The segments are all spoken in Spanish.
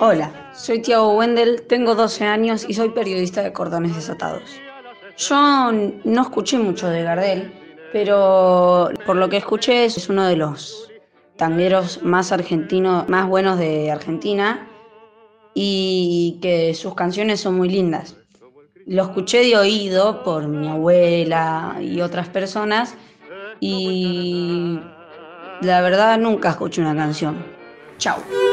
Hola, soy Tiago Wendel, tengo 12 años y soy periodista de Cordones Desatados. Yo no escuché mucho de Gardel, pero por lo que escuché es uno de los tangueros más argentinos, más buenos de Argentina y que sus canciones son muy lindas. Lo escuché de oído por mi abuela y otras personas y la verdad nunca escuché una canción. Chao.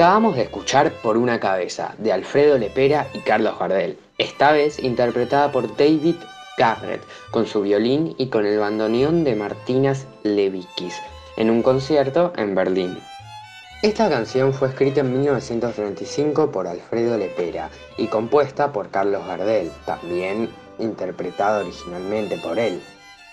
Acabamos de escuchar Por una cabeza de Alfredo Lepera y Carlos Gardel, esta vez interpretada por David Garrett con su violín y con el bandoneón de Martinas Levikis en un concierto en Berlín. Esta canción fue escrita en 1935 por Alfredo Lepera y compuesta por Carlos Gardel, también interpretada originalmente por él.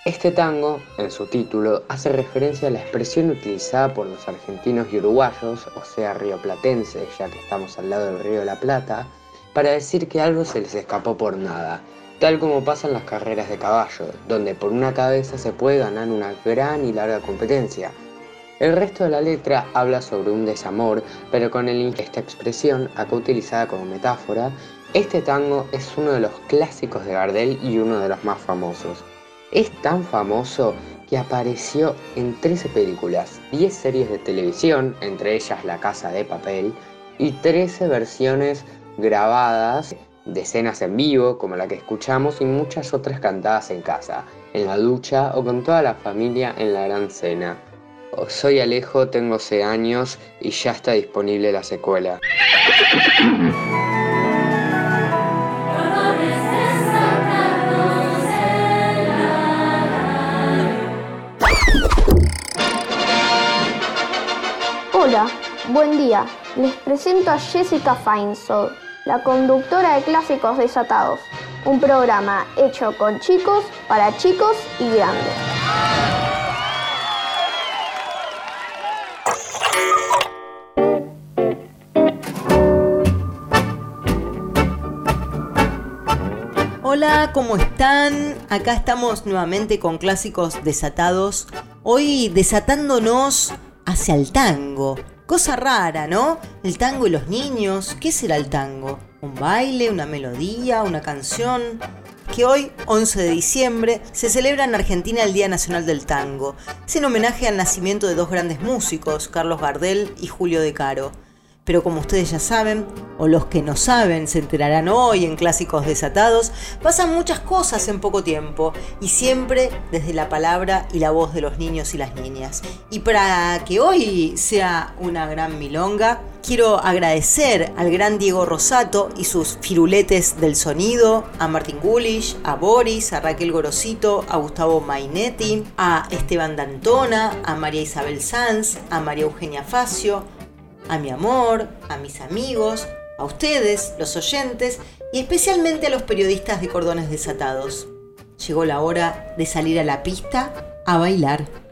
Este tango, en su título, hace referencia a la expresión utilizada por los argentinos y uruguayos, o sea, rioplatenses, ya que estamos al lado del río de la Plata, para decir que algo se les escapó por nada, tal como pasa en las carreras de caballo, donde por una cabeza se puede ganar una gran y larga competencia. El resto de la letra habla sobre un desamor, pero con esta expresión, acá utilizada como metáfora, este tango es uno de los clásicos de Gardel y uno de los más famosos. Es tan famoso que apareció en 13 películas, 10 series de televisión, entre ellas La Casa de Papel, y 13 versiones grabadas de escenas en vivo, como la que escuchamos, y muchas otras cantadas en casa. en la ducha o con toda la familia en la gran cena. Soy Alejo, tengo 6 años y ya está disponible la secuela. Hola, buen día. Les presento a Jessica Feinsold, la conductora de Clásicos Desatados, un programa hecho con chicos, para chicos y grandes. Hola, ¿cómo están? Acá estamos nuevamente con Clásicos Desatados, hoy desatándonos hacia el tango. Cosa rara, ¿no? El tango y los niños. ¿Qué será el tango? ¿Un baile? ¿Una melodía? ¿Una canción? Que hoy, 11 de diciembre, se celebra en Argentina el Día Nacional del Tango. Es en homenaje al nacimiento de dos grandes músicos, Carlos Gardel y Julio De Caro. Pero como ustedes ya saben, o los que no saben se enterarán hoy en Clásicos Desatados, pasan muchas cosas en poco tiempo y siempre desde la palabra y la voz de los niños y las niñas. Y para que hoy sea una gran milonga, quiero agradecer al gran Diego Rosato y sus firuletes del sonido, a Martín Gulish, a Boris, a Raquel Gorosito, a Gustavo Mainetti, a Esteban Dantona, a María Isabel Sanz, a María Eugenia Facio, a mi amor, a mis amigos, a ustedes, los oyentes, y especialmente a los periodistas de cordones desatados. Llegó la hora de salir a la pista a bailar.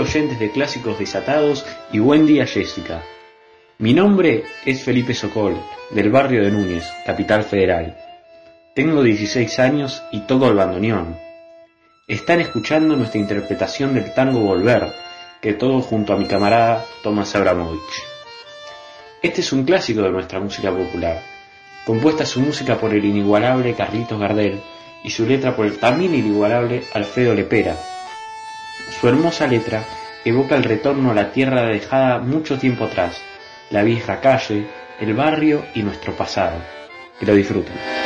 Oyentes de Clásicos Desatados y buen día Jessica. Mi nombre es Felipe Socol, del barrio de Núñez, Capital Federal. Tengo 16 años y toco el bandoneón. Están escuchando nuestra interpretación del tango Volver, que todo junto a mi camarada Tomás Abramovich. Este es un clásico de nuestra música popular, compuesta su música por el inigualable Carlitos Gardel y su letra por el también inigualable Alfredo Lepera, su hermosa letra evoca el retorno a la tierra dejada mucho tiempo atrás, la vieja calle, el barrio y nuestro pasado. Que lo disfruten.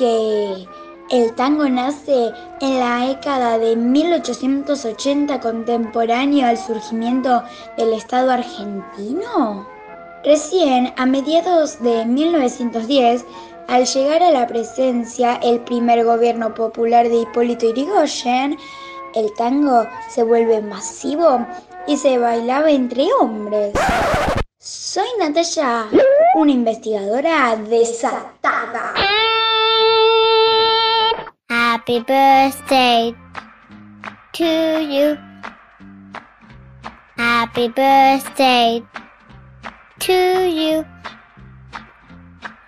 Que el tango nace en la década de 1880 contemporáneo al surgimiento del Estado argentino? Recién, a mediados de 1910, al llegar a la presencia el primer gobierno popular de Hipólito Yrigoyen, el tango se vuelve masivo y se bailaba entre hombres. Soy Natalia, una investigadora desatada. Happy birthday to you. Happy birthday to you.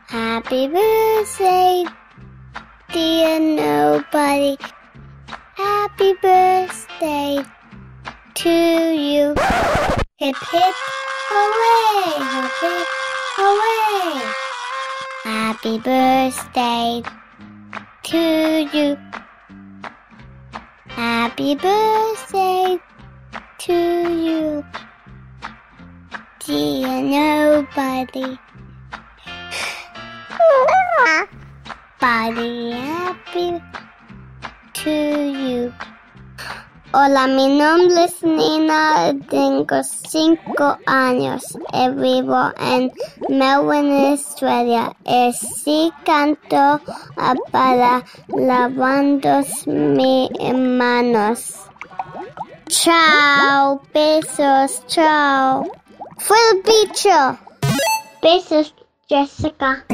Happy birthday, dear nobody. Happy birthday to you. Hip hip hooray, hip hip hooray. Happy birthday to you. Happy birthday to you. Dear nobody. Body happy to you. Hola, mi nombre es Nina, tengo cinco años y vivo en Melbourne, Australia. Y sí canto ah, para lavando mis manos. Chao, besos, chao. Fue el bicho. Besos, Jessica.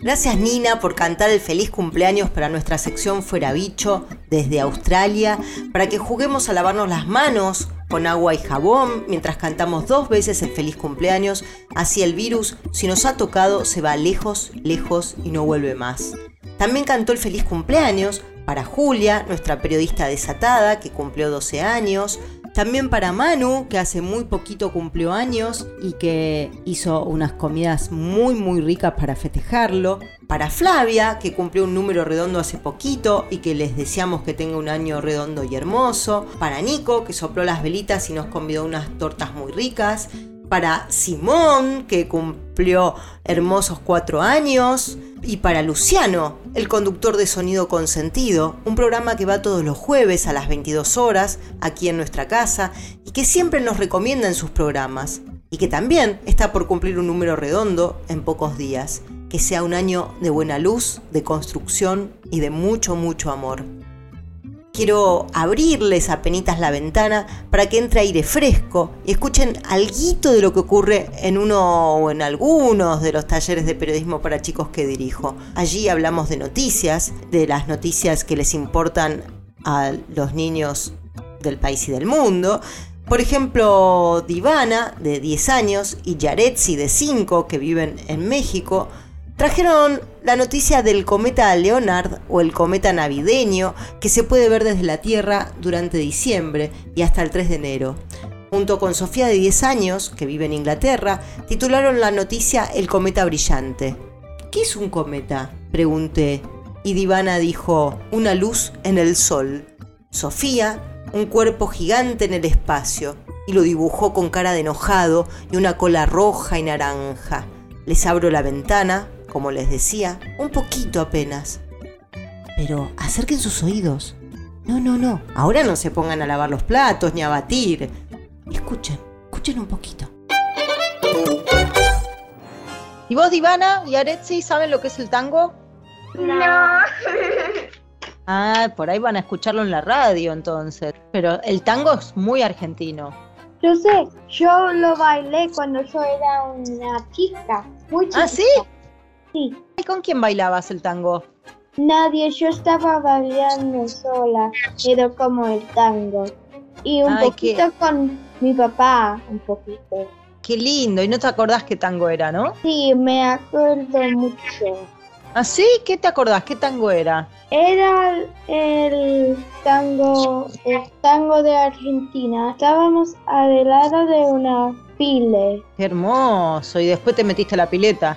Gracias Nina por cantar el feliz cumpleaños para nuestra sección Fuera Bicho desde Australia, para que juguemos a lavarnos las manos con agua y jabón mientras cantamos dos veces el feliz cumpleaños, así el virus, si nos ha tocado, se va lejos, lejos y no vuelve más. También cantó el feliz cumpleaños para Julia, nuestra periodista desatada, que cumplió 12 años, también para Manu, que hace muy poquito cumplió años y que hizo unas comidas muy muy ricas para festejarlo. Para Flavia, que cumplió un número redondo hace poquito y que les deseamos que tenga un año redondo y hermoso. Para Nico, que sopló las velitas y nos convidó unas tortas muy ricas. Para Simón, que cumplió hermosos cuatro años. Y para Luciano, el conductor de Sonido Consentido, un programa que va todos los jueves a las 22 horas aquí en nuestra casa y que siempre nos recomienda en sus programas. Y que también está por cumplir un número redondo en pocos días. Que sea un año de buena luz, de construcción y de mucho, mucho amor. Quiero abrirles penitas la ventana para que entre aire fresco y escuchen algo de lo que ocurre en uno o en algunos de los talleres de periodismo para chicos que dirijo. Allí hablamos de noticias, de las noticias que les importan a los niños del país y del mundo. Por ejemplo, Divana, de 10 años, y Yaretsi, de 5, que viven en México, Trajeron la noticia del cometa Leonard o el cometa navideño que se puede ver desde la Tierra durante diciembre y hasta el 3 de enero. Junto con Sofía de 10 años, que vive en Inglaterra, titularon la noticia El cometa brillante. ¿Qué es un cometa? pregunté. Y Divana dijo, una luz en el sol. Sofía, un cuerpo gigante en el espacio, y lo dibujó con cara de enojado y una cola roja y naranja. Les abro la ventana, como les decía, un poquito apenas. Pero acerquen sus oídos. No, no, no. Ahora no se pongan a lavar los platos ni a batir. Escuchen, escuchen un poquito. ¿Y vos, Divana y Aretsi, saben lo que es el tango? No. Ah, por ahí van a escucharlo en la radio entonces. Pero el tango es muy argentino. Yo sé, yo lo bailé cuando yo era una chica, muy chica. ¿Ah, sí? Sí. ¿Y con quién bailabas el tango? Nadie, yo estaba bailando sola, pero como el tango. Y un Ay, poquito con mi papá, un poquito. Qué lindo. ¿Y no te acordás qué tango era, no? Sí, me acuerdo mucho. ¿Ah, sí? ¿Qué te acordás? ¿Qué tango era? Era el tango, el tango de Argentina. Estábamos al lado de una pile. Qué hermoso. Y después te metiste a la pileta.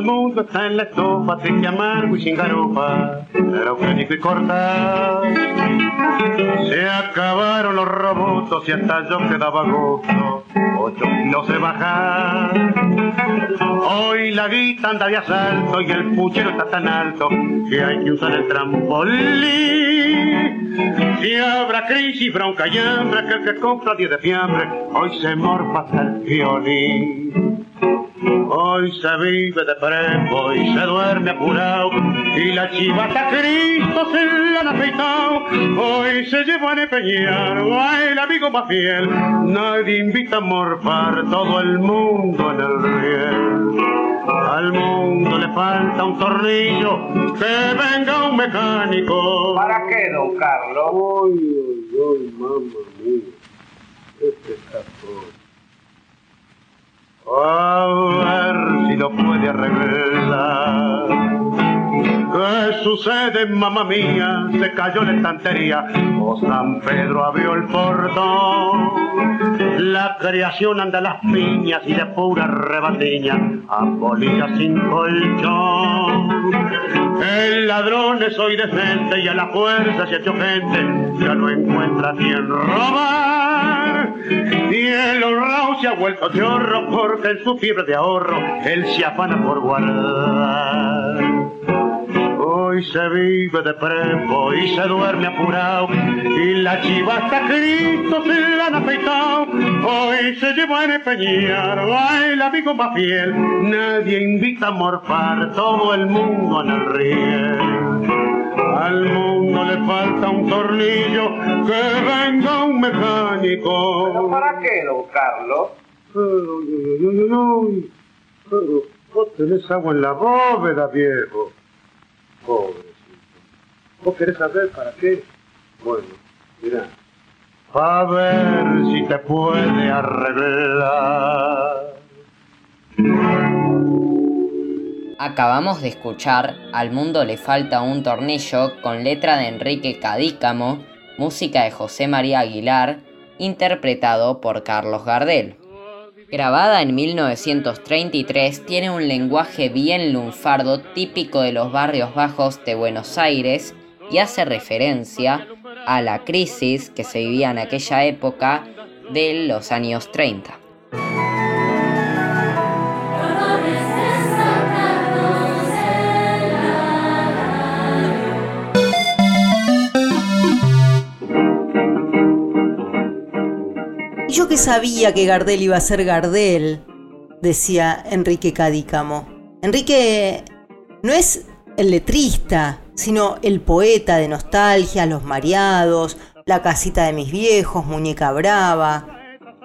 El mundo está en la estofa, triste, amargo y sin garopa, pero crónico y corta. Se acabaron los robots y hasta yo quedaba gusto, ocho kilos se baja. Hoy la guita anda de asalto y el puchero está tan alto que hay que usar el trampolín. Si habrá crisis, bronca y hambre, que el que compra 10 de fiambre, hoy se morfa hasta el violín. Hoy se vive de prepo y se duerme apurado y la chivata Cristo se la han afeitado. Hoy se lleva a empeñar a el amigo más fiel. Nadie invita a morfar todo el mundo en el riel. Al mundo le falta un tornillo, que venga un mecánico. ¿Para qué, don Carlos? Uy, uy, uy, mamá mía. Este cajón. A ver si lo puede arreglar. ¿Qué sucede, mamá mía? Se cayó la estantería o San Pedro abrió el portón. La creación anda a las piñas y de pura rebatiña, a polilla sin colchón. El ladrón es hoy decente y a la fuerza se ha hecho gente, ya no encuentra quien robar. Y el honrado se ha vuelto chorro porque en su fiebre de ahorro él se afana por guardar. Hoy se vive de prepo y se duerme apurado y la chiva hasta Cristo se la han afeitado. Hoy se lleva a empeñar a el amigo más fiel. Nadie invita a morfar todo el mundo en el riel. Al mundo le falta un tornillo, que venga un mecánico. ¿Pero para qué, don Carlos? Uy, uy, uy, uy, uy. Pero vos tenés agua en la bóveda, viejo. Pobrecito. ¿Vos querés saber para qué? Bueno, mira. A ver si te puede arreglar. Acabamos de escuchar Al mundo le falta un tornillo con letra de Enrique Cadícamo, música de José María Aguilar, interpretado por Carlos Gardel. Grabada en 1933, tiene un lenguaje bien lunfardo típico de los barrios bajos de Buenos Aires y hace referencia a la crisis que se vivía en aquella época de los años 30. Que sabía que Gardel iba a ser Gardel, decía Enrique Cadícamo. Enrique no es el letrista, sino el poeta de nostalgia, Los Mareados, La casita de mis viejos, Muñeca Brava,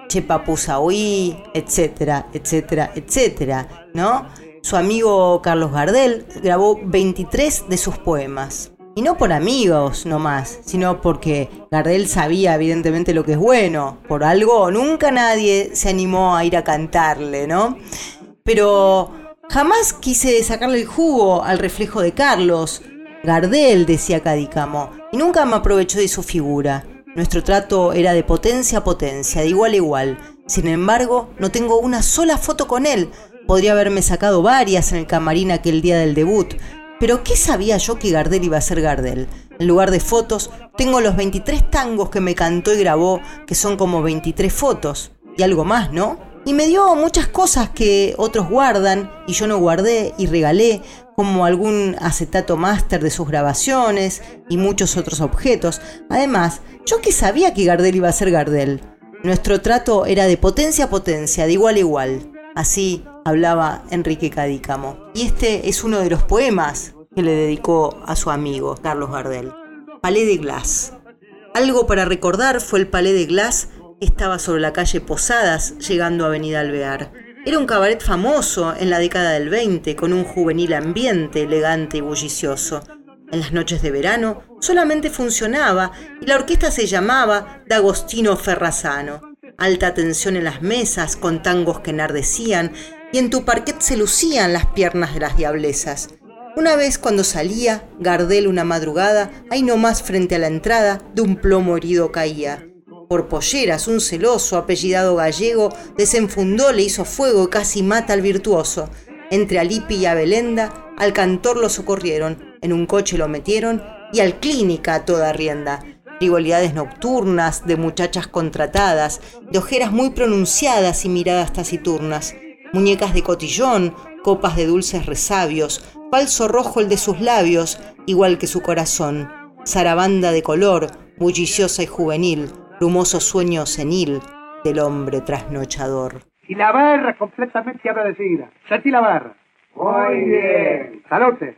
Chepapusahuí, etcétera, etcétera, etcétera, ¿no? Su amigo Carlos Gardel grabó 23 de sus poemas. Y no por amigos nomás, sino porque Gardel sabía evidentemente lo que es bueno. Por algo nunca nadie se animó a ir a cantarle, ¿no? Pero jamás quise sacarle el jugo al reflejo de Carlos. Gardel, decía Cadícamo, y nunca me aprovechó de su figura. Nuestro trato era de potencia a potencia, de igual a igual. Sin embargo, no tengo una sola foto con él. Podría haberme sacado varias en el camarín aquel día del debut, pero ¿qué sabía yo que Gardel iba a ser Gardel? En lugar de fotos, tengo los 23 tangos que me cantó y grabó, que son como 23 fotos. Y algo más, ¿no? Y me dio muchas cosas que otros guardan y yo no guardé y regalé, como algún acetato máster de sus grabaciones y muchos otros objetos. Además, yo que sabía que Gardel iba a ser Gardel. Nuestro trato era de potencia a potencia, de igual a igual. Así hablaba Enrique Cadícamo. Y este es uno de los poemas que le dedicó a su amigo Carlos Gardel. Palais de Glass. Algo para recordar fue el Palais de Glass que estaba sobre la calle Posadas, llegando a Avenida Alvear. Era un cabaret famoso en la década del 20, con un juvenil ambiente elegante y bullicioso. En las noches de verano solamente funcionaba y la orquesta se llamaba D'Agostino Ferrazano. Alta tensión en las mesas con tangos que enardecían y en tu parquet se lucían las piernas de las diablesas. Una vez cuando salía, Gardel una madrugada, ahí nomás frente a la entrada, de un plomo herido caía. Por polleras, un celoso apellidado gallego desenfundó, le hizo fuego y casi mata al virtuoso. Entre Alipi y Abelenda, al cantor lo socorrieron, en un coche lo metieron y al clínica a toda rienda. frivolidades nocturnas, de muchachas contratadas, de ojeras muy pronunciadas y miradas taciturnas, muñecas de cotillón, copas de dulces resabios, falso rojo el de sus labios, igual que su corazón, zarabanda de color, bulliciosa y juvenil, brumoso sueño senil del hombre trasnochador. Y la barra completamente agradecida. Sentí la barra. Muy bien. Salute.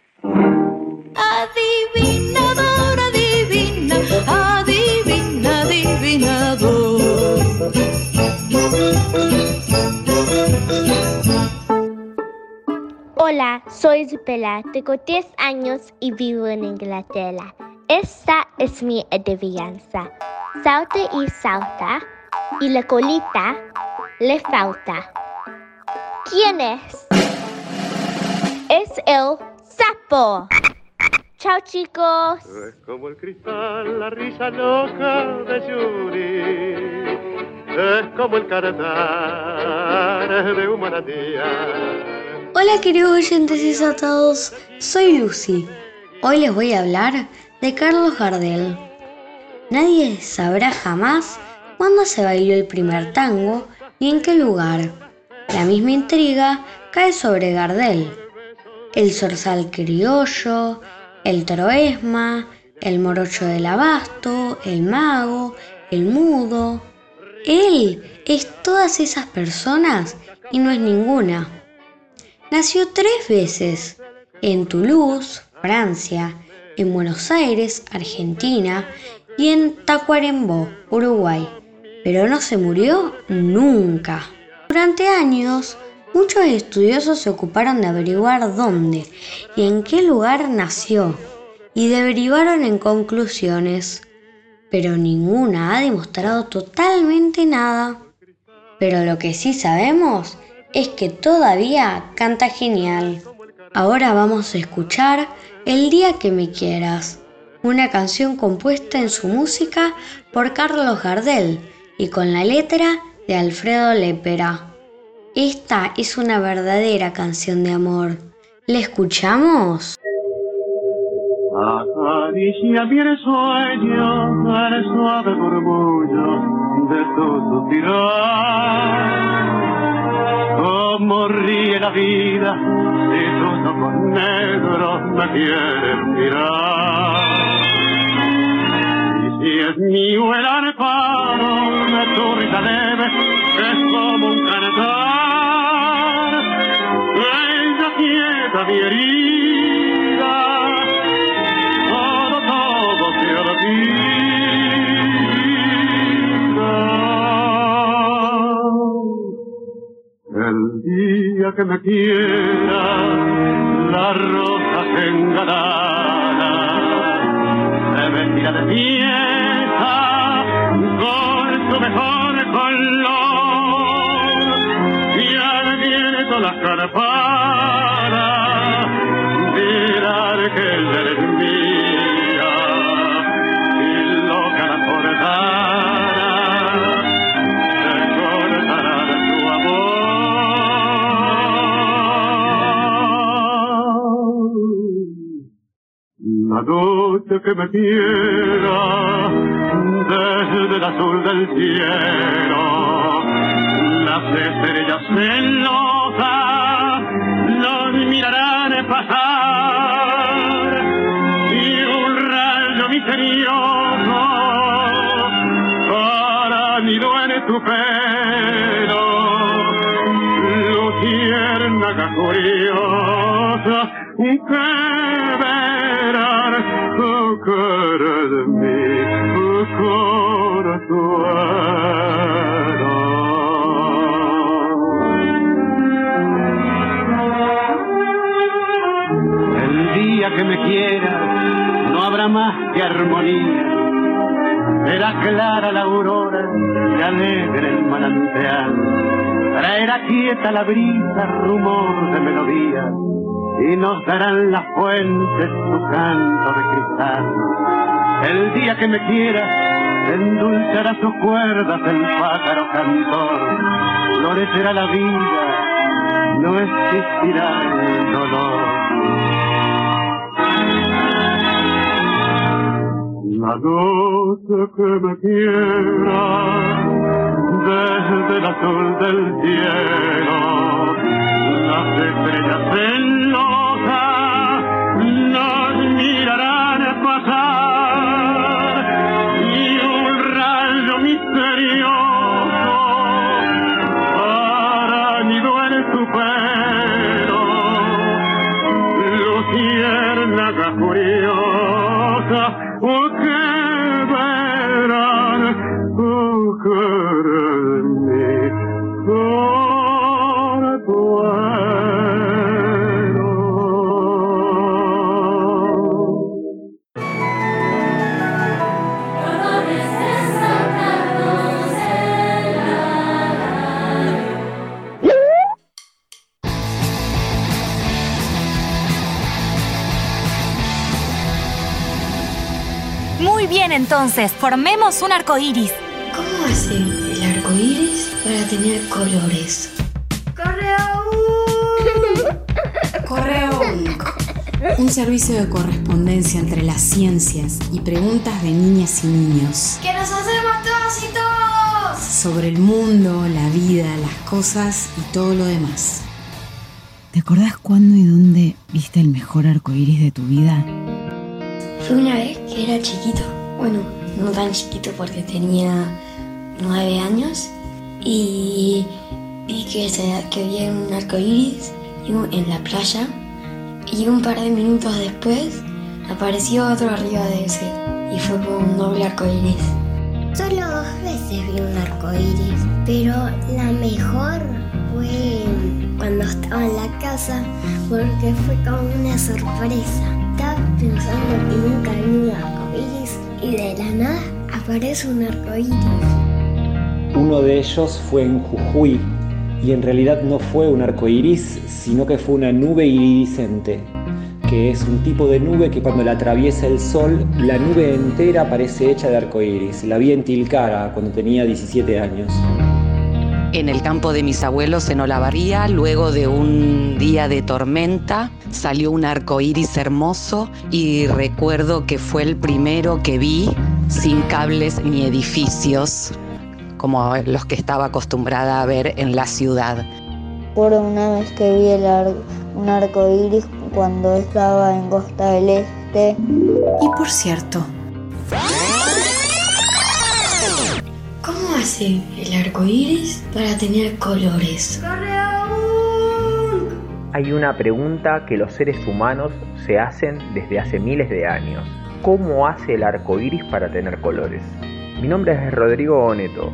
Adivinador, adivina, adivina, adivinador. Hola, soy Isabela, tengo 10 años y vivo en Inglaterra. Esta es mi adivinanza. Salta y salta, y la colita le falta. ¿Quién es? Es el sapo. Chao chicos. Es como el cristal, la risa loca de Yuri. Es como el cantar de un manantial. Hola queridos oyentes desatados, soy Lucy. Hoy les voy a hablar de Carlos Gardel. Nadie sabrá jamás cuándo se bailó el primer tango y en qué lugar. La misma intriga cae sobre Gardel. El zorzal criollo, el troesma, el morocho del abasto, el mago, el mudo. Él es todas esas personas y no es ninguna. Nació tres veces, en Toulouse, Francia, en Buenos Aires, Argentina, y en Tacuarembó, Uruguay, pero no se murió nunca. Durante años, muchos estudiosos se ocuparon de averiguar dónde y en qué lugar nació, y derivaron en conclusiones, pero ninguna ha demostrado totalmente nada. Pero lo que sí sabemos es que todavía canta genial. Ahora vamos a escuchar El día que me quieras, una canción compuesta en su música por Carlos Gardel y con la letra de Alfredo Lepera. Esta es una verdadera canción de amor. ¿La escuchamos? Sueño al suave murmullo de. Cómo ríe la vida si tus ojos negros me quieren mirar. Y si es mío el amparo de tu risa leve, es como un cantar. Ella quieta mi herida, que me quiera, la rosa se engalara, se vestirá de fiesta con su mejor color. Y al viento las campanas dirán que eres mía la noche que me quiera desde el azul del cielo. Las estrellas celosas los mirarán pasar y un rayo misterioso para nido en tu pelo. Luciérnaga curiosa que el día que me quiera no habrá más que armonía. Será clara la aurora y alegre el manantial. Traerá quieta la brisa rumor de melodía y nos darán las fuentes su canto de cristal. El día que me quiera, endulzará sus cuerdas el pájaro cantor, florecerá la vida, no existirá el dolor. La noche que me quiera desde el azul del cielo. Las estrellas celosas nos mirarán entonces, formemos un arco iris. ¿Cómo hace el arco iris para tener colores? Correo único. Un servicio de correspondencia entre las ciencias y preguntas de niñas y niños ¡Que nos hacemos todos y todos! sobre el mundo, la vida, las cosas y todo lo demás. ¿Te acordás cuándo y dónde viste el mejor arco iris de tu vida? Fue una vez que era chiquito. Bueno, no tan chiquito porque tenía nueve años. Y vi que, había un arco iris en la playa. Y un par de minutos después apareció otro arriba de ese. Y fue como un doble arco iris. Solo dos veces vi un arco iris, pero la mejor fue cuando estaba en la casa porque fue como una sorpresa. Estaba pensando que nunca vi un y de la nada aparece un arco iris. Uno de ellos fue en Jujuy y en realidad no fue un arco iris, sino que fue una nube iridiscente, que es un tipo de nube que cuando la atraviesa el sol, la nube entera parece hecha de arco iris. La vi en Tilcara cuando tenía 17 años. En el campo de mis abuelos en Olavarría, luego de un día de tormenta, salió un arco iris hermoso y recuerdo que fue el primero que vi sin cables ni edificios, como los que estaba acostumbrada a ver en la ciudad. Recuerdo una vez que vi el ar- un arco iris cuando estaba en Costa del Este. Y por cierto, hace el arco iris para tener colores? Hay una pregunta que los seres humanos se hacen desde hace miles de años. ¿Cómo hace el arco iris para tener colores? Mi nombre es Rodrigo Oneto.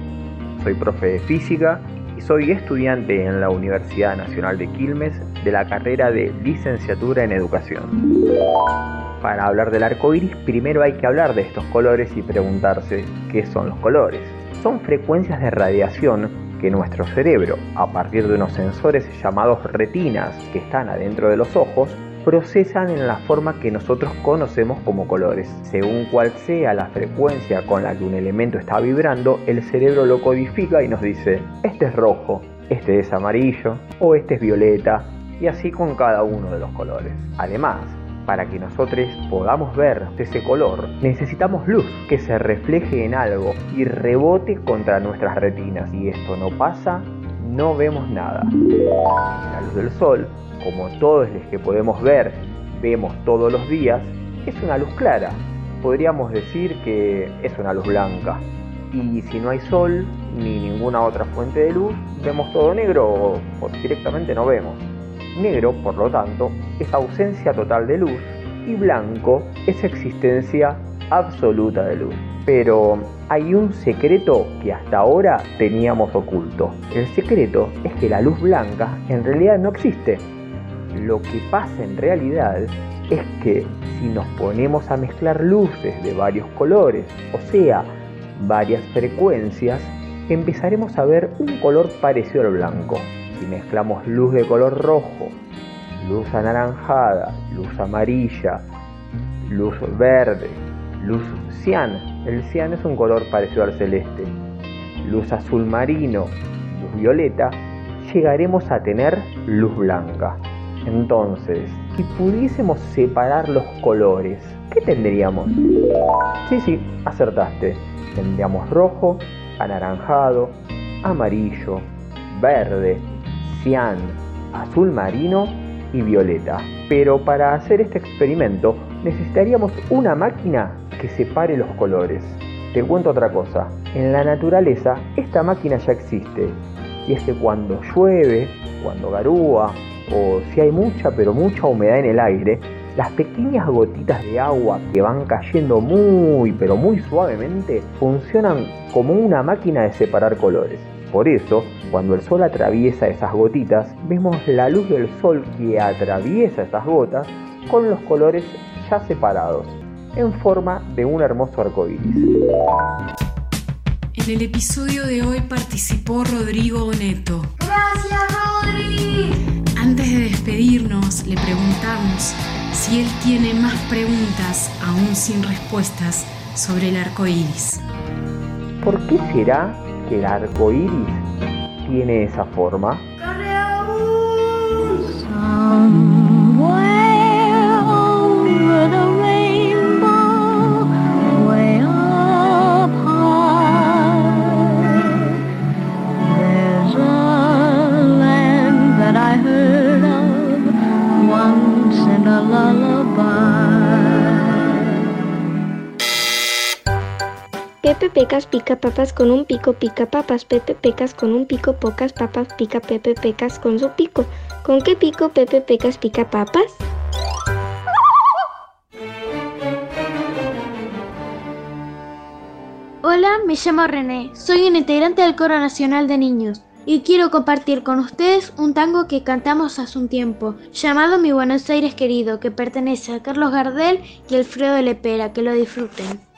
Soy profe de física y soy estudiante en la Universidad Nacional de Quilmes de la carrera de licenciatura en educación. Para hablar del arco iris, primero hay que hablar de estos colores y preguntarse qué son los colores. Son frecuencias de radiación que nuestro cerebro, a partir de unos sensores llamados retinas que están adentro de los ojos, procesan en la forma que nosotros conocemos como colores. Según cuál sea la frecuencia con la que un elemento está vibrando, el cerebro lo codifica y nos dice, este es rojo, este es amarillo o este es violeta, y así con cada uno de los colores. Además, para que nosotros podamos ver ese color, necesitamos luz que se refleje en algo y rebote contra nuestras retinas. Si esto no pasa, no vemos nada. La luz del sol, como todos los que podemos ver, vemos todos los días, es una luz clara. Podríamos decir que es una luz blanca. Y si no hay sol ni ninguna otra fuente de luz, vemos todo negro o, o directamente no vemos. Negro, por lo tanto, es ausencia total de luz y blanco es existencia absoluta de luz. Pero hay un secreto que hasta ahora teníamos oculto. El secreto es que la luz blanca en realidad no existe. Lo que pasa en realidad es que si nos ponemos a mezclar luces de varios colores, o sea, varias frecuencias, empezaremos a ver un color parecido al blanco. Si mezclamos luz de color rojo, luz anaranjada, luz amarilla, luz verde, luz cian, el cian es un color parecido al celeste, luz azul marino, luz violeta, llegaremos a tener luz blanca. Entonces, Si pudiésemos separar los colores, ¿qué tendríamos? Sí, sí, acertaste. Tendríamos rojo, anaranjado, amarillo, verde, cian, azul marino y violeta. Pero para hacer este experimento necesitaríamos una máquina que separe los colores. Te cuento otra cosa. En la naturaleza esta máquina ya existe. Y es que cuando llueve, cuando garúa o si hay mucha pero mucha humedad en el aire, las pequeñas gotitas de agua que van cayendo muy pero muy suavemente funcionan como una máquina de separar colores. Por eso, cuando el sol atraviesa esas gotitas, vemos la luz del sol que atraviesa esas gotas con los colores ya separados, en forma de un hermoso arco iris. En el episodio de hoy participó Rodrigo Oneto. Gracias, Rodri. Antes de despedirnos, le preguntamos si él tiene más preguntas, aún sin respuestas, sobre el arco iris. ¿Por qué será que el arco iris tiene esa forma? Pecas pica papas con un pico, pica papas. Pepe Pecas con un pico, pocas papas pica Pepe Pecas con su pico. ¿Con qué pico Pepe Pecas pica papas? Hola, me llamo René, soy un integrante del Coro Nacional de Niños y quiero compartir con ustedes un tango que cantamos hace un tiempo, llamado Mi Buenos Aires Querido, que pertenece a Carlos Gardel y Alfredo Lepera, que lo disfruten.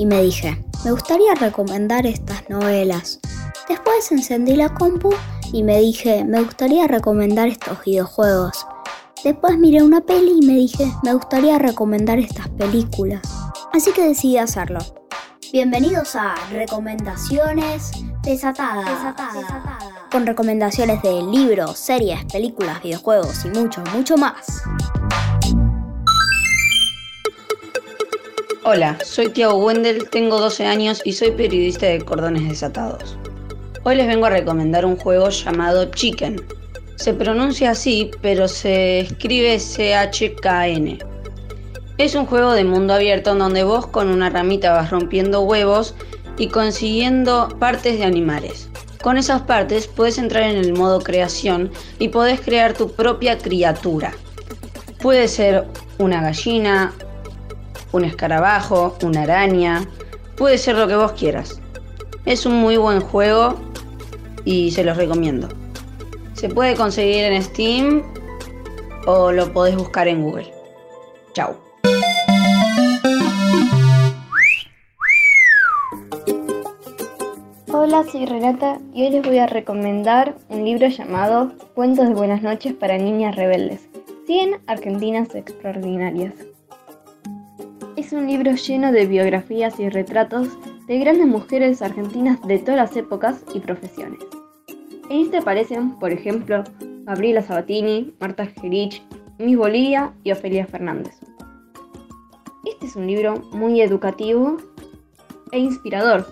Y me dije, me gustaría recomendar estas novelas. Después encendí la compu y me dije, me gustaría recomendar estos videojuegos. Después miré una peli y me dije, me gustaría recomendar estas películas. Así que decidí hacerlo. Bienvenidos a Recomendaciones Desatadas. Con recomendaciones de libros, series, películas, videojuegos y mucho, mucho más. Hola, soy Tiago Wendel, tengo 12 años y soy periodista de Cordones Desatados. Hoy les vengo a recomendar un juego llamado Chicken. Se pronuncia así, pero se escribe CHKN. Es un juego de mundo abierto en donde vos con una ramita vas rompiendo huevos y consiguiendo partes de animales. Con esas partes puedes entrar en el modo creación y podés crear tu propia criatura. Puede ser una gallina, un escarabajo, una araña, puede ser lo que vos quieras. Es un muy buen juego y se los recomiendo. Se puede conseguir en Steam o lo podés buscar en Google. Chao. Hola, soy Renata y hoy les voy a recomendar un libro llamado Cuentos de Buenas noches para Niñas Rebeldes. 100 Argentinas Extraordinarias. Es un libro lleno de biografías y retratos de grandes mujeres argentinas de todas las épocas y profesiones. En este aparecen, por ejemplo, Gabriela Sabatini, Marta Gerich, Miss Bolivia y Ofelia Fernández. Este es un libro muy educativo e inspirador.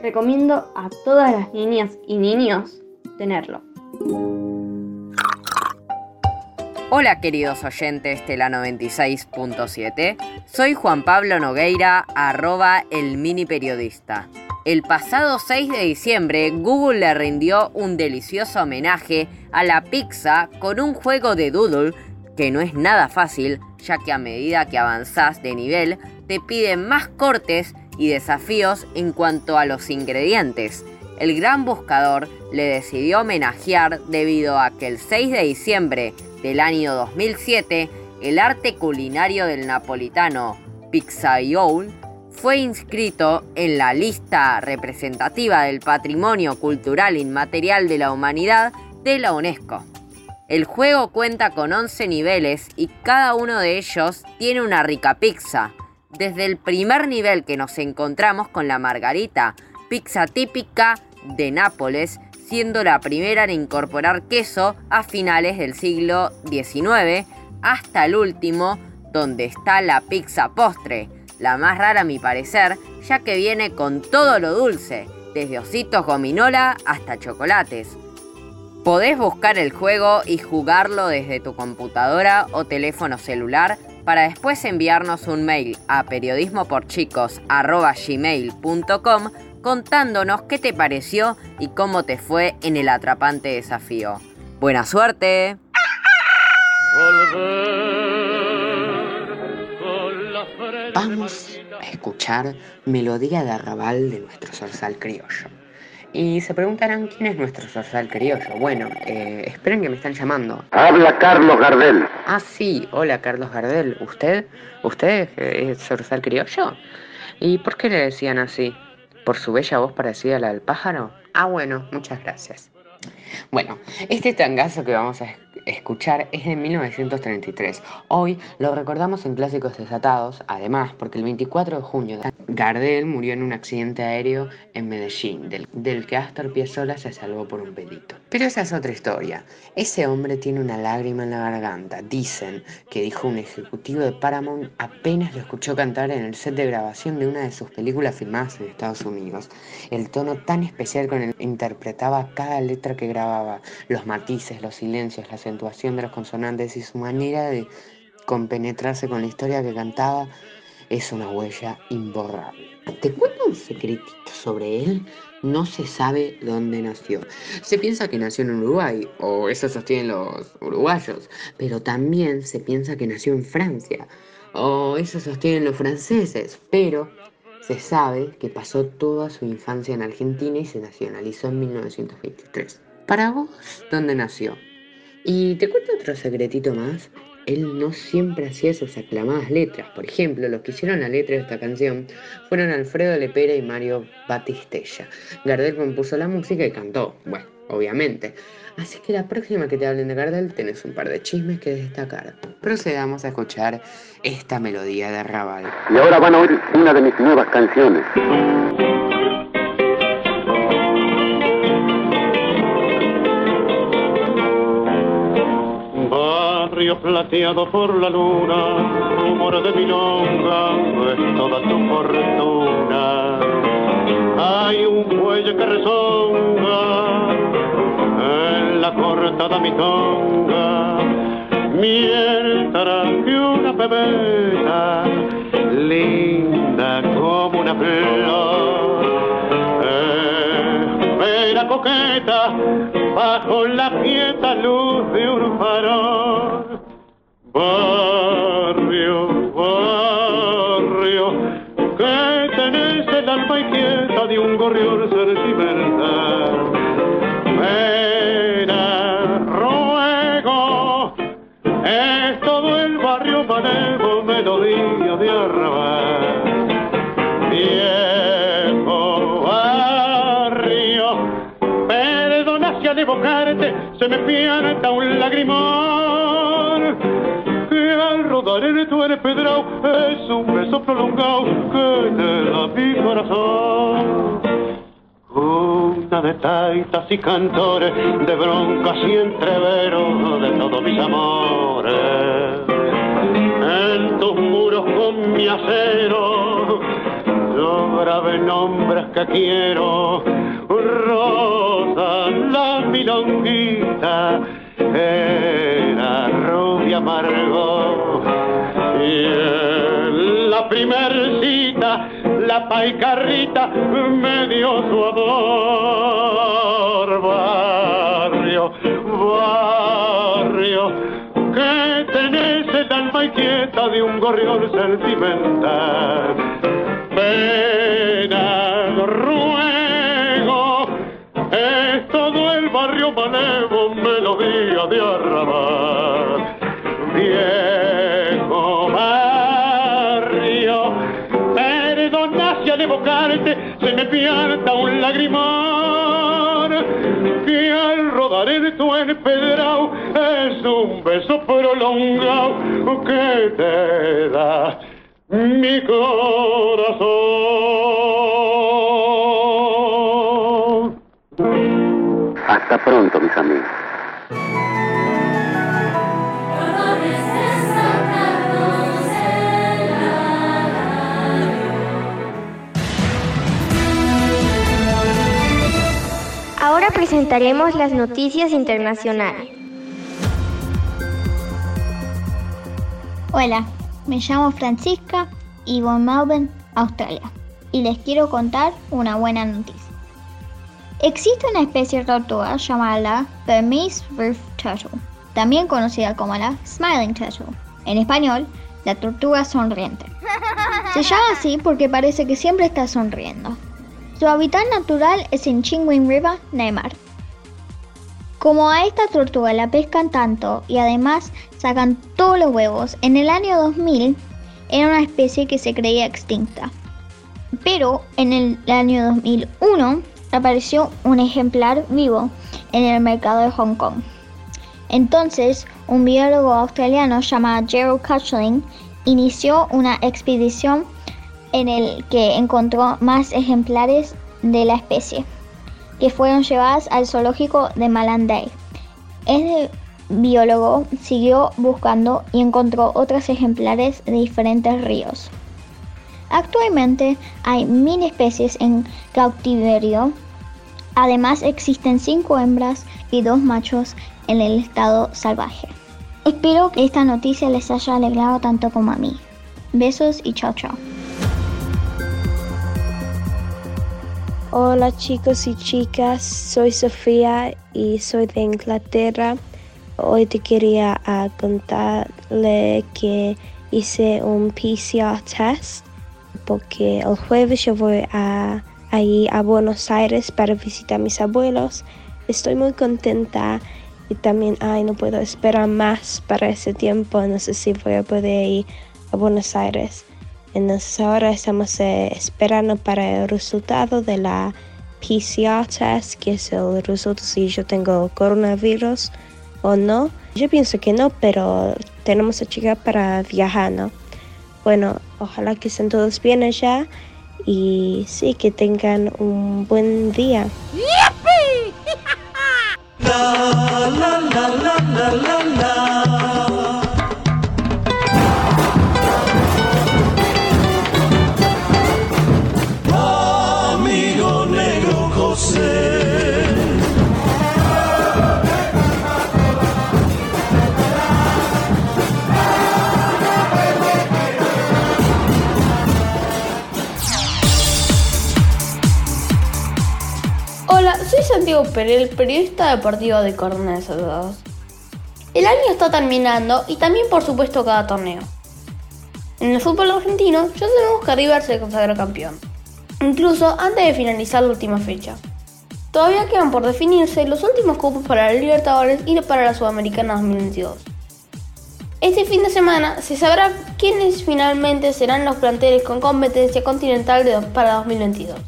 Recomiendo a todas las niñas y niños tenerlo. Hola queridos oyentes de la 96.7, soy Juan Pablo Nogueira, arroba el mini periodista. El pasado 6 de diciembre, Google le rindió un delicioso homenaje a la pizza con un juego de doodle que no es nada fácil, ya que a medida que avanzás de nivel, te piden más cortes y desafíos en cuanto a los ingredientes. El gran buscador le decidió homenajear debido a que el 6 de diciembre del año 2007, el arte culinario del napolitano Pizzaiolo fue inscrito en la lista representativa del Patrimonio Cultural Inmaterial de la Humanidad de la UNESCO. El juego cuenta con 11 niveles y cada uno de ellos tiene una rica pizza. Desde el primer nivel que nos encontramos con la margarita, pizza típica de Nápoles, siendo la primera en incorporar queso a finales del siglo XIX, hasta el último, donde está la pizza postre, la más rara a mi parecer, ya que viene con todo lo dulce, desde ositos gominola hasta chocolates. Podés buscar el juego y jugarlo desde tu computadora o teléfono celular para después enviarnos un mail a periodismoporchicos.gmail.com contándonos qué te pareció y cómo te fue en el atrapante desafío. ¡Buena suerte! Vamos a escuchar Melodía de Arrabal de nuestro zorzal criollo. Y se preguntarán quién es nuestro zorzal criollo. Bueno, eh, esperen que me están llamando. Habla Carlos Gardel. Ah, sí, hola Carlos Gardel. ¿Usted? ¿Usted es zorzal criollo? ¿Y por qué le decían así? ¿Por su bella voz parecida a la del pájaro? Ah, bueno, muchas gracias. Bueno, este tangazo que vamos a escuchar es de 1933. Hoy lo recordamos en Clásicos Desatados, además porque el 24 de junio Gardel murió en un accidente aéreo en Medellín, del, que Astor Piazzolla se salvó por un pelito. Pero esa es otra historia. Ese hombre tiene una lágrima en la garganta. Dicen que dijo un ejecutivo de Paramount apenas lo escuchó cantar en el set de grabación de una de sus películas filmadas en Estados Unidos. El tono tan especial con el que interpretaba cada letra que grababa, los matices, los silencios, la acentuación de los consonantes y su manera de compenetrarse con la historia que cantaba es una huella imborrable. Te cuento un secretito sobre él. No se sabe dónde nació. Se piensa que nació en Uruguay, o eso sostienen los uruguayos, pero también se piensa que nació en Francia, o eso sostienen los franceses, pero se sabe que pasó toda su infancia en Argentina y se nacionalizó en 1923. Para vos, ¿dónde nació? Y te cuento otro secretito más. Él no siempre hacía esas aclamadas letras. Por ejemplo, los que hicieron la letra de esta canción fueron Alfredo Lepera y Mario Batistella. Gardel compuso la música y cantó, bueno, obviamente. Así que la próxima que te hablen de Gardel tenés un par de chismes que destacar. Procedamos a escuchar esta melodía de Raval. Y ahora van a oír una de mis nuevas canciones. Plateado por la luna, rumor de milonga, es toda tu fortuna. Hay un cuello que rezonga en la cortada mitonga, mientras que una pebeta linda como una flor. Espera coqueta bajo la quieta luz de un farol. Barrio, barrio, que tenés el alma inquieta de un gorrión sentimental. Pena, ruego, es todo el barrio manejo, melodía de arrabal. Viejo barrio, perdona si al evocarte se me pianta un un beso prolongado que te da mi corazón. Una de taitas y cantores, de broncas y entreveros de todos mis amores. En tus muros con mi acero, yo grabé nombres que quiero. Rosa, la milonguita, era rubia amargo. En la primer cita, la paicarrita me dio su amor. Barrio, barrio, que tenés el alma inquieta de un gorrión sentimental. Pena, ruego, es todo el barrio manevo, melodía de arrabal. Me pianta un lagrimón que al rodar en tu empedrado es un beso prolongado que te da mi corazón. Hasta pronto, mis amigos. Presentaremos las noticias internacionales. Hola, me llamo Francisca y vivo en Melbourne, Australia, y les quiero contar una buena noticia. Existe una especie de tortuga llamada Burmese Roof Turtle, también conocida como la Smiling Turtle. En español, la tortuga sonriente. Se llama así porque parece que siempre está sonriendo. Su hábitat natural es en Chingwing River, Neymar. Como a esta tortuga la pescan tanto y además sacan todos los huevos, en el año 2000 era una especie que se creía extinta. Pero en el año 2001 apareció un ejemplar vivo en el mercado de Hong Kong. Entonces, un biólogo australiano llamado Gerald Cutchling inició una expedición en el que encontró más ejemplares de la especie, que fueron llevadas al zoológico de Malanday. Este biólogo siguió buscando y encontró otros ejemplares de diferentes ríos. Actualmente hay mil especies en cautiverio. Además existen cinco hembras y dos machos en el estado salvaje. Espero que esta noticia les haya alegrado tanto como a mí. Besos y chao chao. Hola chicos y chicas, soy Sofía y soy de Inglaterra. Hoy te quería ah, contarle que hice un PCR test porque el jueves yo voy a, a Buenos Aires para visitar a mis abuelos. Estoy muy contenta Y también, ay, no puedo esperar más para ese tiempo, no sé si voy a poder ir a Buenos Aires. Entonces ahora estamos eh, esperando para el resultado de la PCR test, que es el resultado si yo tengo coronavirus o no. Yo pienso que no, pero tenemos que checar para viajar, ¿no? Bueno, ojalá que estén todos bien allá y sí, que tengan un buen día. Amigo Santiago Perel, periodista deportivo de Córdoba Saludados. El año está terminando y también por supuesto cada torneo. En el fútbol argentino ya sabemos que River se consagró campeón, incluso antes de finalizar la última fecha. Todavía quedan por definirse los últimos cupos para la Libertadores y para la Sudamericana 2022. Este fin de semana se sabrá quiénes finalmente serán los planteles con competencia continental de- para 2022.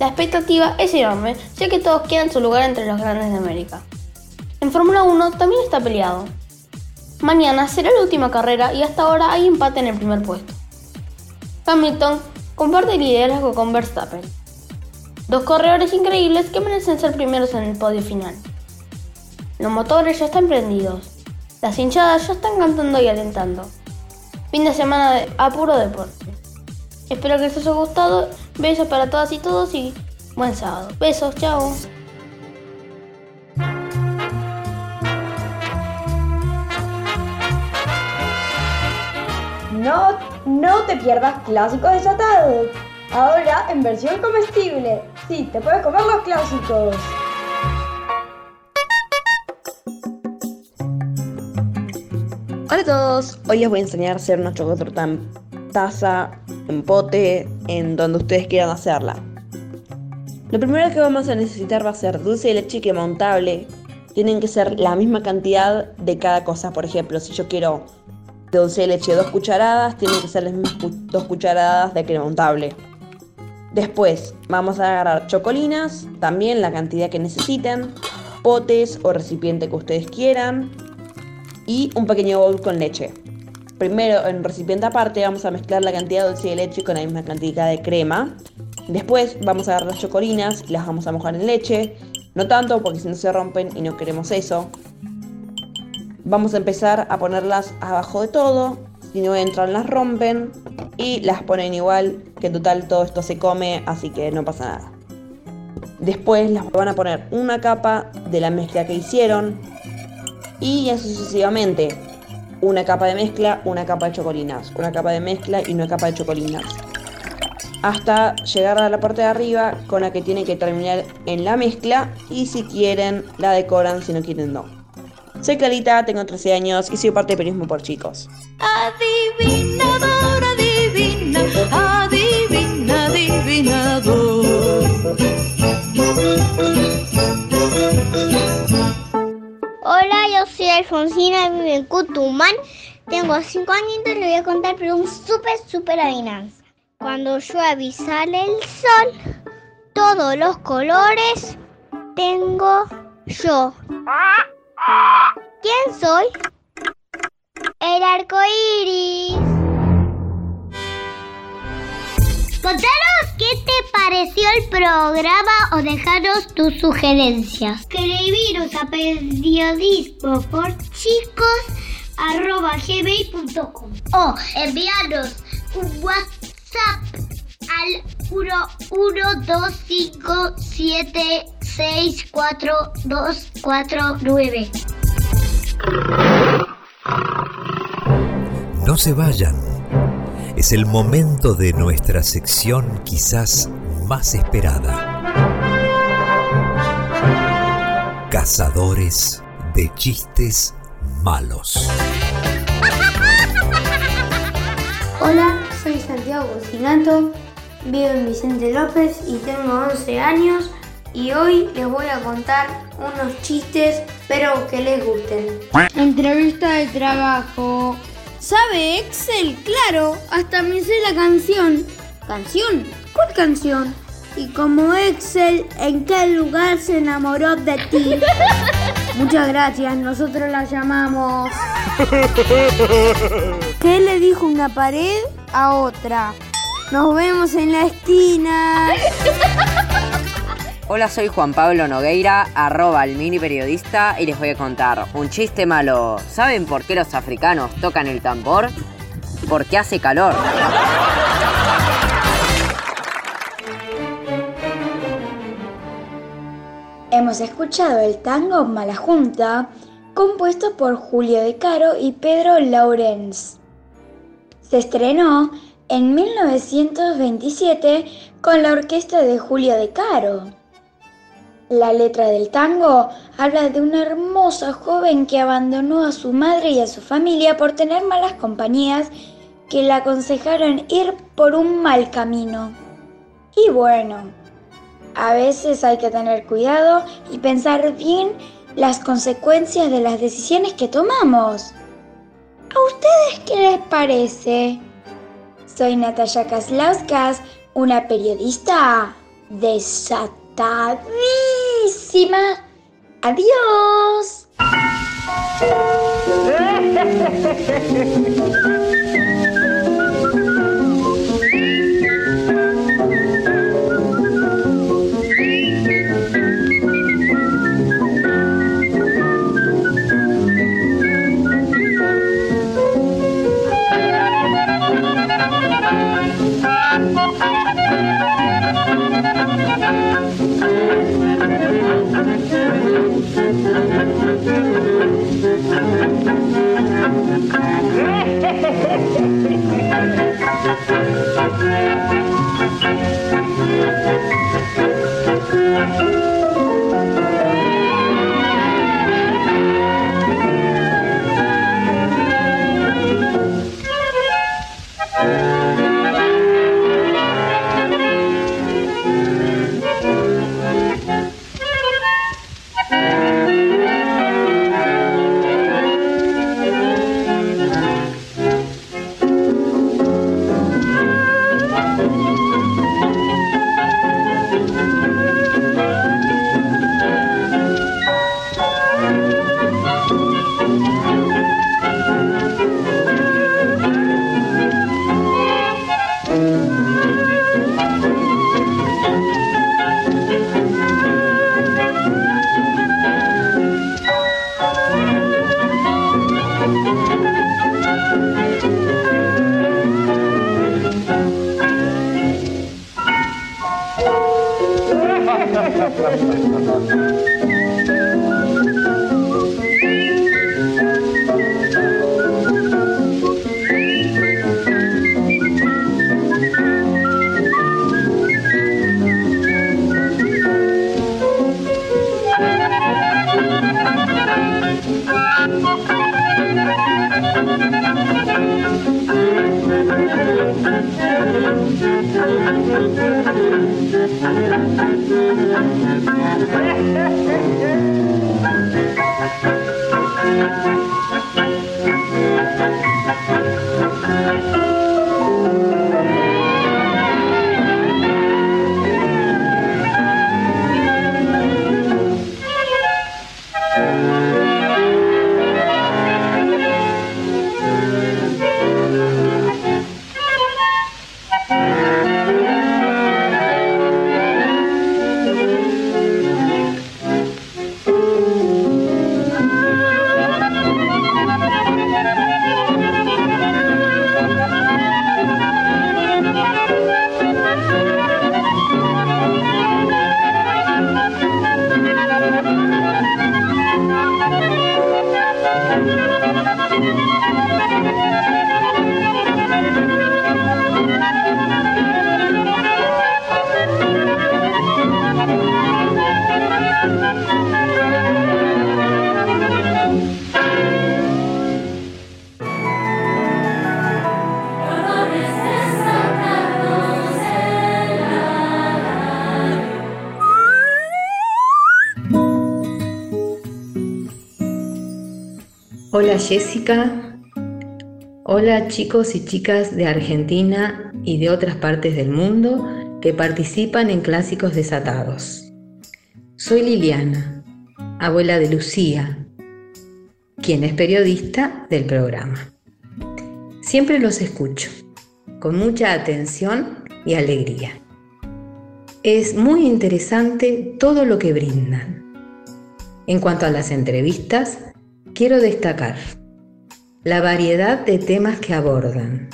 La expectativa es enorme, ya que todos quieren su lugar entre los grandes de América. En Fórmula 1 también está peleado. Mañana será la última carrera y hasta ahora hay empate en el primer puesto. Hamilton comparte el liderazgo con Verstappen. Dos corredores increíbles que merecen ser primeros en el podio final. Los motores ya están prendidos. Las hinchadas ya están cantando y alentando. Fin de semana de a puro deporte. Espero que les haya gustado. Besos para todas y todos y buen sábado. Besos, chao. No, no te pierdas clásicos desatados. Ahora en versión comestible. Sí, te puedes comer los clásicos. Hola a todos, hoy les voy a enseñar a hacer una chocotorta en taza, en pote, en donde ustedes quieran hacerla. Lo primero que vamos a necesitar va a ser dulce de leche que montable. Tienen que ser la misma cantidad de cada cosa. Por ejemplo, si yo quiero dulce de leche dos cucharadas, tienen que ser las mismas dos cucharadas de crema untable. Después vamos a agarrar chocolinas, también la cantidad que necesiten, potes o recipiente que ustedes quieran y un pequeño bowl con leche. Primero en recipiente aparte vamos a mezclar la cantidad de dulce de leche con la misma cantidad de crema. Después vamos a agarrar las chocolinas y las vamos a mojar en leche. No tanto porque si no se rompen y no queremos eso. Vamos a empezar a ponerlas abajo de todo. Si no entran las rompen. Y las ponen igual, que en total todo esto se come, así que no pasa nada. Después las van a poner una capa de la mezcla que hicieron. Y así sucesivamente. Una capa de mezcla, una capa de chocolinas. Una capa de mezcla y una capa de chocolinas. Hasta llegar a la parte de arriba con la que tienen que terminar en la mezcla. Y si quieren, la decoran, si no quieren, no. Soy Clarita, tengo 13 años y soy parte de Periodismo por Chicos. Alfonsina, vivo en Cutumán. Tengo 5 años y le voy a contar pero un súper, súper adivinanza. Cuando llueve y sale el sol, todos los colores tengo yo. ¿Quién soy? El arco iris. Contanos qué te pareció el programa o dejaros tus sugerencias. Escribiros a periodismo por chicos arroba gmail.com o enviarnos un WhatsApp al 11257642249. No se vayan. Es el momento de nuestra sección quizás más esperada. Cazadores de chistes malos. Hola, soy Santiago Cocinato, vivo en Vicente López y tengo 11 años y hoy les voy a contar unos chistes, pero que les gusten. Entrevista de trabajo. ¿Sabe Excel? Claro, hasta me sé la canción. ¿Canción? ¿Cuál canción? Y como Excel, ¿en qué lugar se enamoró de ti? Muchas gracias, nosotros la llamamos. ¿Qué le dijo una pared a otra? Nos vemos en la esquina. Hola, soy Juan Pablo Nogueira, arroba el mini periodista y les voy a contar un chiste malo. ¿Saben por qué los africanos tocan el tambor? Porque hace calor. Hemos escuchado el tango Mala Junta, compuesto por Julio De Caro y Pedro Laurens. Se estrenó en 1927 con la orquesta de Julio De Caro. La letra del tango habla de una hermosa joven que abandonó a su madre y a su familia por tener malas compañías que le aconsejaron ir por un mal camino. Y bueno, a veces hay que tener cuidado y pensar bien las consecuencias de las decisiones que tomamos. ¿A ustedes qué les parece? Soy Natalia Kaslauskas, una periodista desatadísima. Adiós. Yeah. Hola Jessica. Hola chicos y chicas de Argentina y de otras partes del mundo que participan en Clásicos Desatados. Soy Liliana, abuela de Lucía, quien es periodista del programa. Siempre los escucho, con mucha atención y alegría. Es muy interesante todo lo que brindan. En cuanto a las entrevistas, quiero destacar la variedad de temas que abordan,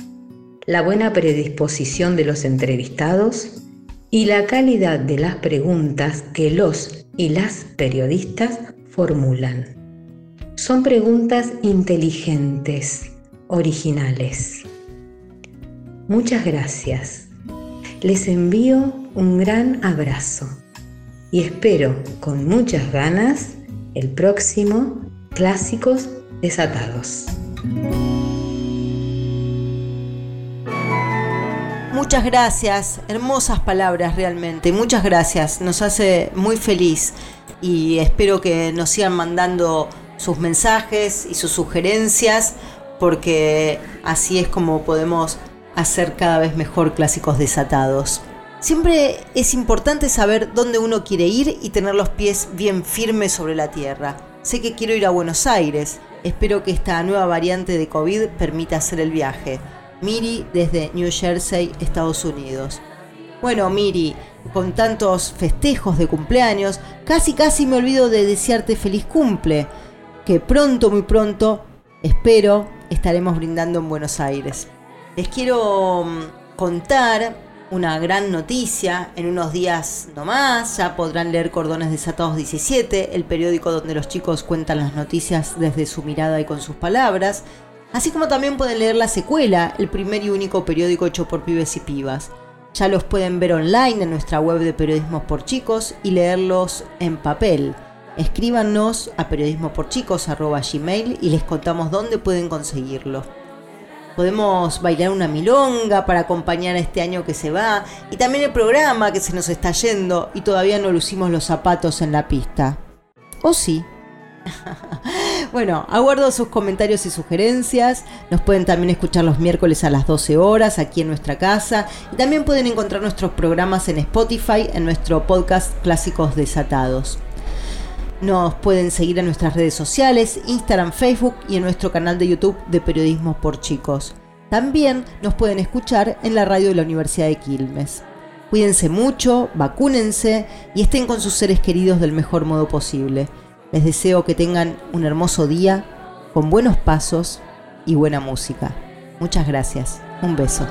la buena predisposición de los entrevistados y la calidad de las preguntas que los y las periodistas formulan. Son preguntas inteligentes, originales. Muchas gracias. Les envío un gran abrazo y espero con muchas ganas el próximo Clásicos Desatados. Muchas gracias, hermosas palabras realmente, muchas gracias, nos hace muy feliz y espero que nos sigan mandando sus mensajes y sus sugerencias porque así es como podemos hacer cada vez mejor clásicos desatados. Siempre es importante saber dónde uno quiere ir y tener los pies bien firmes sobre la tierra. Sé que quiero ir a Buenos Aires. Espero que esta nueva variante de COVID permita hacer el viaje. Miri desde New Jersey, Estados Unidos. Bueno, Miri, con tantos festejos de cumpleaños, casi casi me olvido de desearte feliz cumple. Que pronto, muy pronto, espero, estaremos brindando en Buenos Aires. Les quiero mm, contar una gran noticia. En unos días nomás ya podrán leer Cordones Desatados 17, el periódico donde los chicos cuentan las noticias desde su mirada y con sus palabras. Así como también pueden leer la secuela, el primer y único periódico hecho por pibes y pibas. Ya los pueden ver online en nuestra web de Periodismo por Chicos y leerlos en papel. Escríbanos a periodismoporchicos.gmail y les contamos dónde pueden conseguirlo. Podemos bailar una milonga para acompañar a este año que se va. Y también el programa que se nos está yendo y todavía no lucimos los zapatos en la pista. ¿O sí? bueno, aguardo sus comentarios y sugerencias. Nos pueden también escuchar los miércoles a las 12 horas aquí en nuestra casa. Y también pueden encontrar nuestros programas en Spotify, en nuestro podcast Clásicos Desatados. Nos pueden seguir en nuestras redes sociales, Instagram, Facebook y en nuestro canal de YouTube de Periodismo por Chicos. También nos pueden escuchar en la radio de la Universidad de Quilmes. Cuídense mucho, vacúnense y estén con sus seres queridos del mejor modo posible. Les deseo que tengan un hermoso día, con buenos pasos y buena música. Muchas gracias. Un beso.